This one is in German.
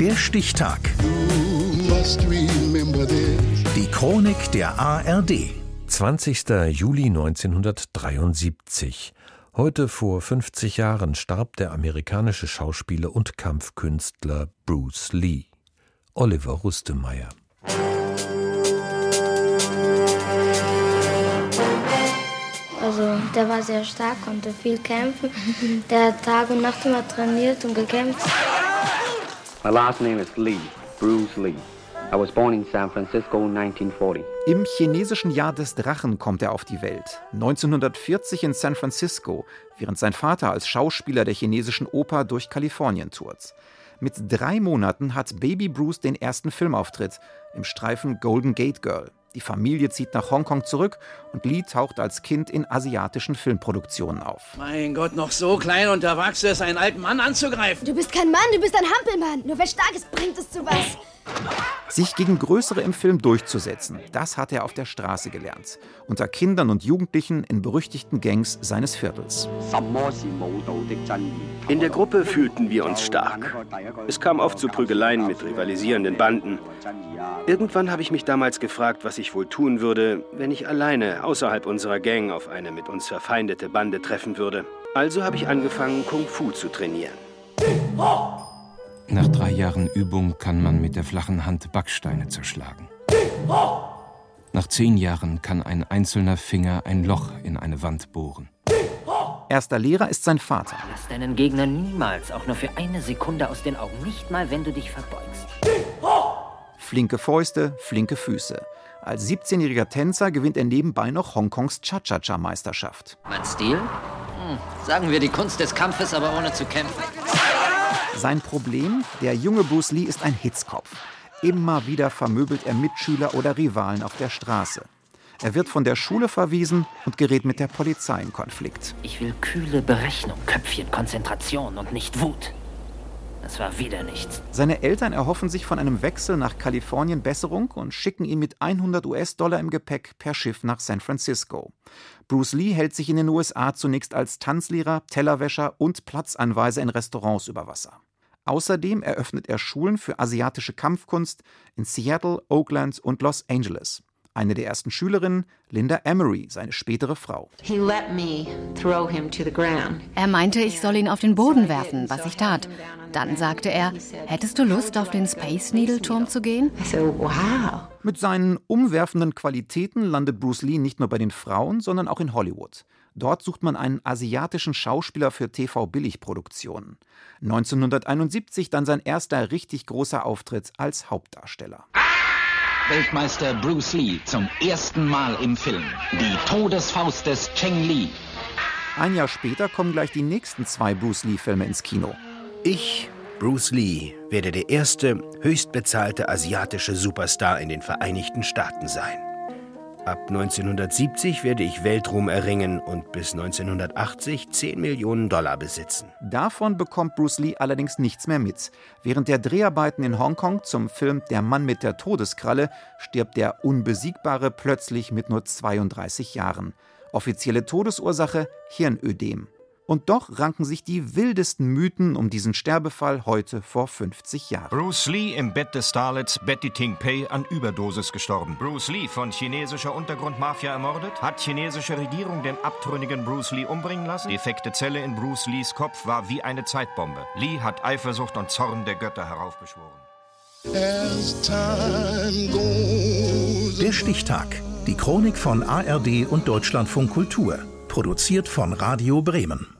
Der Stichtag. Die Chronik der ARD. 20. Juli 1973. Heute vor 50 Jahren starb der amerikanische Schauspieler und Kampfkünstler Bruce Lee. Oliver Rustemeyer. Also der war sehr stark, konnte viel kämpfen. Der hat Tag und Nacht immer trainiert und gekämpft. My last name is Lee, Bruce Lee. I was born in San Francisco 1940. Im chinesischen Jahr des Drachen kommt er auf die Welt. 1940 in San Francisco, während sein Vater als Schauspieler der chinesischen Oper durch Kalifornien tourt. Mit drei Monaten hat Baby Bruce den ersten Filmauftritt im Streifen Golden Gate Girl. Die Familie zieht nach Hongkong zurück und Lee taucht als Kind in asiatischen Filmproduktionen auf. Mein Gott, noch so klein und erwachsen ist, einen alten Mann anzugreifen. Du bist kein Mann, du bist ein Hampelmann. Nur wer stark ist, bringt es zu was. Sich gegen Größere im Film durchzusetzen, das hat er auf der Straße gelernt. Unter Kindern und Jugendlichen in berüchtigten Gangs seines Viertels. In der Gruppe fühlten wir uns stark. Es kam oft zu Prügeleien mit rivalisierenden Banden. Irgendwann habe ich mich damals gefragt, was ich wohl tun würde, wenn ich alleine außerhalb unserer Gang auf eine mit uns verfeindete Bande treffen würde. Also habe ich angefangen, Kung Fu zu trainieren. Nach drei Jahren Übung kann man mit der flachen Hand Backsteine zerschlagen. Nach zehn Jahren kann ein einzelner Finger ein Loch in eine Wand bohren. Erster Lehrer ist sein Vater. Lass deinen Gegner niemals, auch nur für eine Sekunde aus den Augen, nicht mal, wenn du dich verbeugst. Flinke Fäuste, flinke Füße. Als 17-jähriger Tänzer gewinnt er nebenbei noch Hongkongs Cha-Cha-Cha-Meisterschaft. Mein Stil? Hm, sagen wir die Kunst des Kampfes, aber ohne zu kämpfen. Sein Problem? Der junge Bruce Lee ist ein Hitzkopf. Immer wieder vermöbelt er Mitschüler oder Rivalen auf der Straße. Er wird von der Schule verwiesen und gerät mit der Polizei in Konflikt. Ich will kühle Berechnung, Köpfchen, Konzentration und nicht Wut. Das war wieder nichts. Seine Eltern erhoffen sich von einem Wechsel nach Kalifornien Besserung und schicken ihn mit 100 US-Dollar im Gepäck per Schiff nach San Francisco. Bruce Lee hält sich in den USA zunächst als Tanzlehrer, Tellerwäscher und Platzanweiser in Restaurants über Wasser. Außerdem eröffnet er Schulen für asiatische Kampfkunst in Seattle, Oakland und Los Angeles. Eine der ersten Schülerinnen, Linda Emery, seine spätere Frau. Er meinte, ich soll ihn auf den Boden werfen, was ich tat. Dann sagte er, hättest du Lust, auf den Space Needle Turm zu gehen? Mit seinen umwerfenden Qualitäten landet Bruce Lee nicht nur bei den Frauen, sondern auch in Hollywood. Dort sucht man einen asiatischen Schauspieler für TV-Billigproduktionen. 1971 dann sein erster richtig großer Auftritt als Hauptdarsteller. Weltmeister Bruce Lee zum ersten Mal im Film. Die Todesfaust des Cheng Li. Ein Jahr später kommen gleich die nächsten zwei Bruce Lee-Filme ins Kino. Ich, Bruce Lee, werde der erste höchstbezahlte asiatische Superstar in den Vereinigten Staaten sein. Ab 1970 werde ich Weltruhm erringen und bis 1980 10 Millionen Dollar besitzen. Davon bekommt Bruce Lee allerdings nichts mehr mit. Während der Dreharbeiten in Hongkong zum Film Der Mann mit der Todeskralle stirbt der Unbesiegbare plötzlich mit nur 32 Jahren. Offizielle Todesursache Hirnödem. Und doch ranken sich die wildesten Mythen um diesen Sterbefall heute vor 50 Jahren. Bruce Lee im Bett des Starlets Betty Ting Pei an Überdosis gestorben. Bruce Lee von chinesischer Untergrundmafia ermordet? Hat chinesische Regierung den abtrünnigen Bruce Lee umbringen lassen? Defekte Zelle in Bruce Lees Kopf war wie eine Zeitbombe. Lee hat Eifersucht und Zorn der Götter heraufbeschworen. Der Stichtag. Die Chronik von ARD und Deutschlandfunk Kultur. Produziert von Radio Bremen.